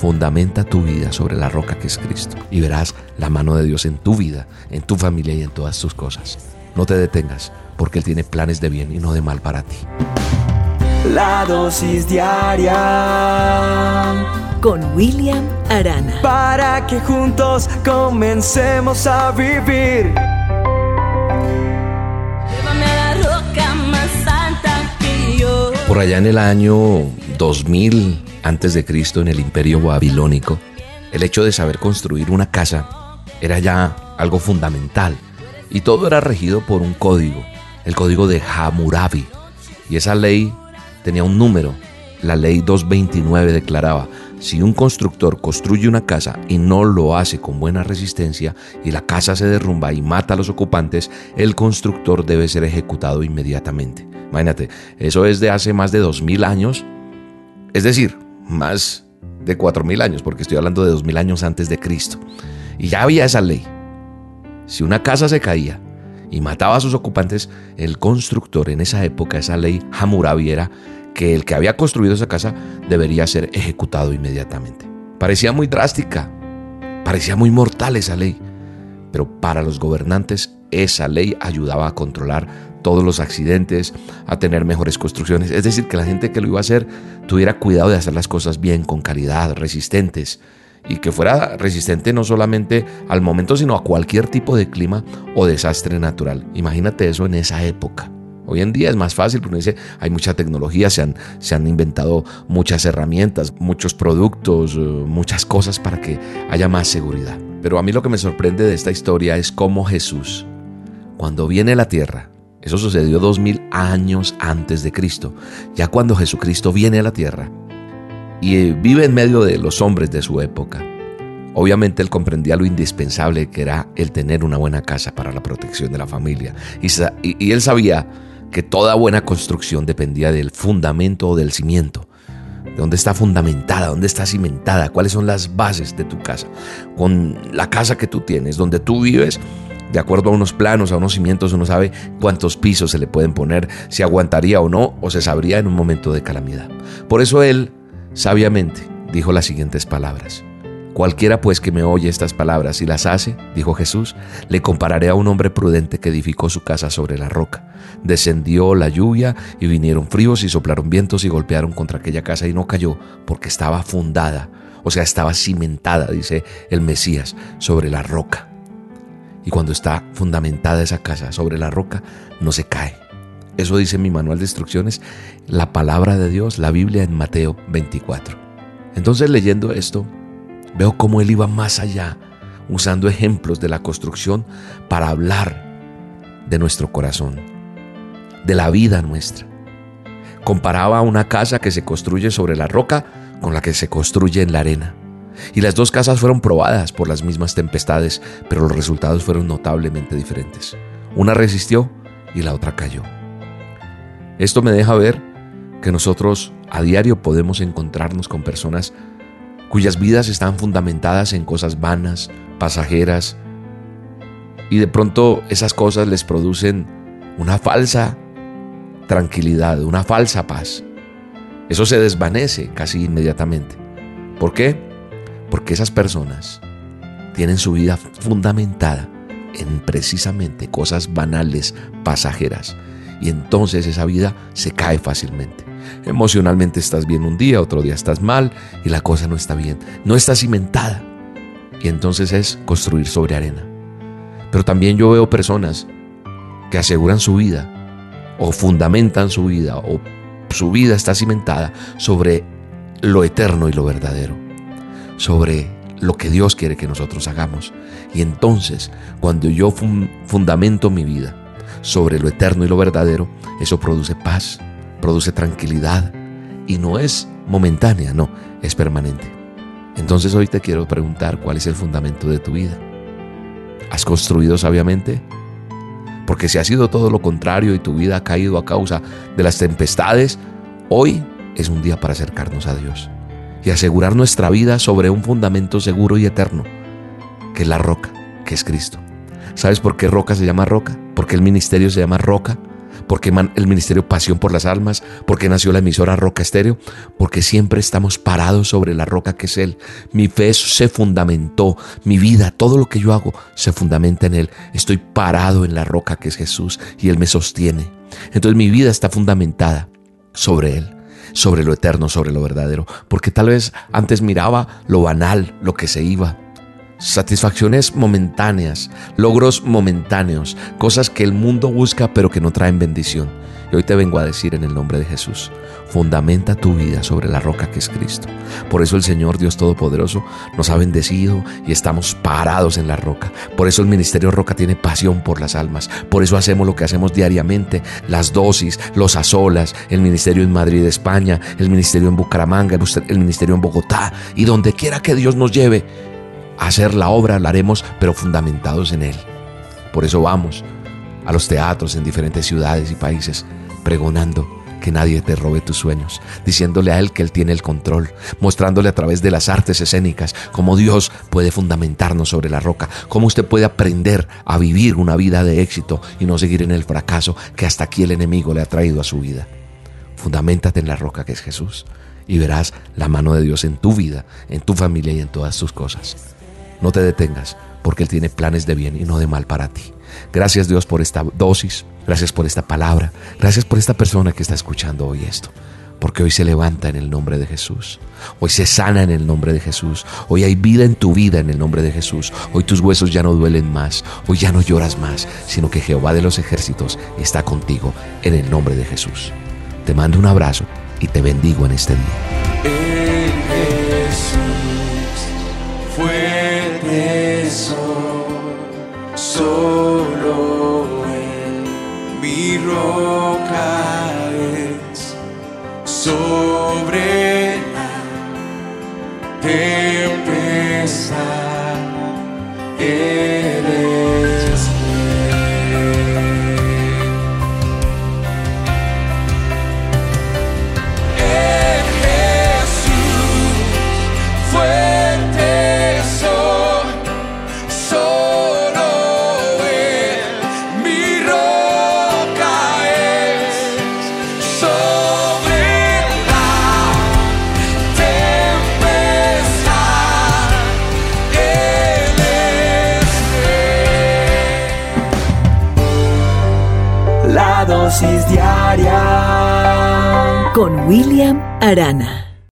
Fundamenta tu vida sobre la roca que es Cristo y verás la mano de Dios en tu vida, en tu familia y en todas tus cosas. No te detengas, porque Él tiene planes de bien y no de mal para ti. La dosis diaria con William Arana. Para que juntos comencemos a vivir. Por allá en el año 2000 antes de Cristo en el imperio babilónico, el hecho de saber construir una casa era ya algo fundamental y todo era regido por un código, el código de Hammurabi. Y esa ley tenía un número. La ley 229 declaraba, si un constructor construye una casa y no lo hace con buena resistencia y la casa se derrumba y mata a los ocupantes, el constructor debe ser ejecutado inmediatamente. Imagínate, eso es de hace más de 2000 años, es decir, más de 4000 años, porque estoy hablando de 2000 años antes de Cristo. Y ya había esa ley. Si una casa se caía y mataba a sus ocupantes, el constructor en esa época, esa ley Hammurabi era que el que había construido esa casa debería ser ejecutado inmediatamente. Parecía muy drástica, parecía muy mortal esa ley, pero para los gobernantes esa ley ayudaba a controlar todos los accidentes, a tener mejores construcciones. Es decir, que la gente que lo iba a hacer tuviera cuidado de hacer las cosas bien, con calidad, resistentes. Y que fuera resistente no solamente al momento, sino a cualquier tipo de clima o desastre natural. Imagínate eso en esa época. Hoy en día es más fácil porque dice, hay mucha tecnología, se han, se han inventado muchas herramientas, muchos productos, eh, muchas cosas para que haya más seguridad. Pero a mí lo que me sorprende de esta historia es cómo Jesús, cuando viene a la tierra, eso sucedió dos mil años antes de Cristo, ya cuando Jesucristo viene a la tierra y eh, vive en medio de los hombres de su época. Obviamente él comprendía lo indispensable que era el tener una buena casa para la protección de la familia. Y, él sabía que toda buena construcción dependía del fundamento o del cimiento. De dónde está fundamentada, dónde está cimentada, cuáles son las bases de tu casa. Con la casa que tú tienes, donde tú vives, de acuerdo a unos planos, a unos cimientos, uno sabe cuántos pisos se le pueden poner, si aguantaría o no, o se sabría en un momento de calamidad. Por eso él, sabiamente, dijo las siguientes palabras. Cualquiera pues que me oye estas palabras y las hace, dijo Jesús, le compararé a un hombre prudente que edificó su casa sobre la roca. Descendió la lluvia y vinieron fríos y soplaron vientos y golpearon contra aquella casa y no cayó porque estaba fundada, o sea, estaba cimentada, dice el Mesías, sobre la roca. Y cuando está fundamentada esa casa sobre la roca, no se cae. Eso dice mi manual de instrucciones, la palabra de Dios, la Biblia en Mateo 24. Entonces leyendo esto, veo cómo él iba más allá, usando ejemplos de la construcción para hablar de nuestro corazón, de la vida nuestra. Comparaba una casa que se construye sobre la roca con la que se construye en la arena. Y las dos casas fueron probadas por las mismas tempestades, pero los resultados fueron notablemente diferentes. Una resistió y la otra cayó. Esto me deja ver que nosotros a diario podemos encontrarnos con personas cuyas vidas están fundamentadas en cosas vanas, pasajeras, y de pronto esas cosas les producen una falsa tranquilidad, una falsa paz. Eso se desvanece casi inmediatamente. ¿Por qué? Porque esas personas tienen su vida fundamentada en precisamente cosas banales, pasajeras. Y entonces esa vida se cae fácilmente. Emocionalmente estás bien un día, otro día estás mal y la cosa no está bien. No está cimentada. Y entonces es construir sobre arena. Pero también yo veo personas que aseguran su vida o fundamentan su vida o su vida está cimentada sobre lo eterno y lo verdadero sobre lo que Dios quiere que nosotros hagamos. Y entonces, cuando yo fundamento mi vida sobre lo eterno y lo verdadero, eso produce paz, produce tranquilidad y no es momentánea, no, es permanente. Entonces hoy te quiero preguntar cuál es el fundamento de tu vida. ¿Has construido sabiamente? Porque si ha sido todo lo contrario y tu vida ha caído a causa de las tempestades, hoy es un día para acercarnos a Dios y asegurar nuestra vida sobre un fundamento seguro y eterno, que es la roca, que es Cristo. ¿Sabes por qué roca se llama roca? ¿Por qué el ministerio se llama roca? porque el ministerio Pasión por las Almas, porque nació la emisora Roca Estéreo, porque siempre estamos parados sobre la roca que es Él. Mi fe se fundamentó, mi vida, todo lo que yo hago se fundamenta en Él. Estoy parado en la roca que es Jesús y Él me sostiene. Entonces mi vida está fundamentada sobre Él sobre lo eterno, sobre lo verdadero, porque tal vez antes miraba lo banal, lo que se iba, satisfacciones momentáneas, logros momentáneos, cosas que el mundo busca pero que no traen bendición. Y hoy te vengo a decir en el nombre de Jesús, fundamenta tu vida sobre la roca que es Cristo. Por eso el Señor Dios Todopoderoso nos ha bendecido y estamos parados en la roca. Por eso el Ministerio Roca tiene pasión por las almas. Por eso hacemos lo que hacemos diariamente, las dosis, los azolas, el Ministerio en Madrid, España, el Ministerio en Bucaramanga, el Ministerio en Bogotá y donde quiera que Dios nos lleve hacer la obra, la haremos, pero fundamentados en Él. Por eso vamos a los teatros en diferentes ciudades y países, pregonando que nadie te robe tus sueños, diciéndole a Él que Él tiene el control, mostrándole a través de las artes escénicas cómo Dios puede fundamentarnos sobre la roca, cómo usted puede aprender a vivir una vida de éxito y no seguir en el fracaso que hasta aquí el enemigo le ha traído a su vida. Fundamentate en la roca que es Jesús y verás la mano de Dios en tu vida, en tu familia y en todas tus cosas. No te detengas, porque Él tiene planes de bien y no de mal para ti. Gracias Dios por esta dosis, gracias por esta palabra, gracias por esta persona que está escuchando hoy esto. Porque hoy se levanta en el nombre de Jesús. Hoy se sana en el nombre de Jesús. Hoy hay vida en tu vida en el nombre de Jesús. Hoy tus huesos ya no duelen más. Hoy ya no lloras más, sino que Jehová de los ejércitos está contigo en el nombre de Jesús. Te mando un abrazo y te bendigo en este día. tempestade. Con William Arana.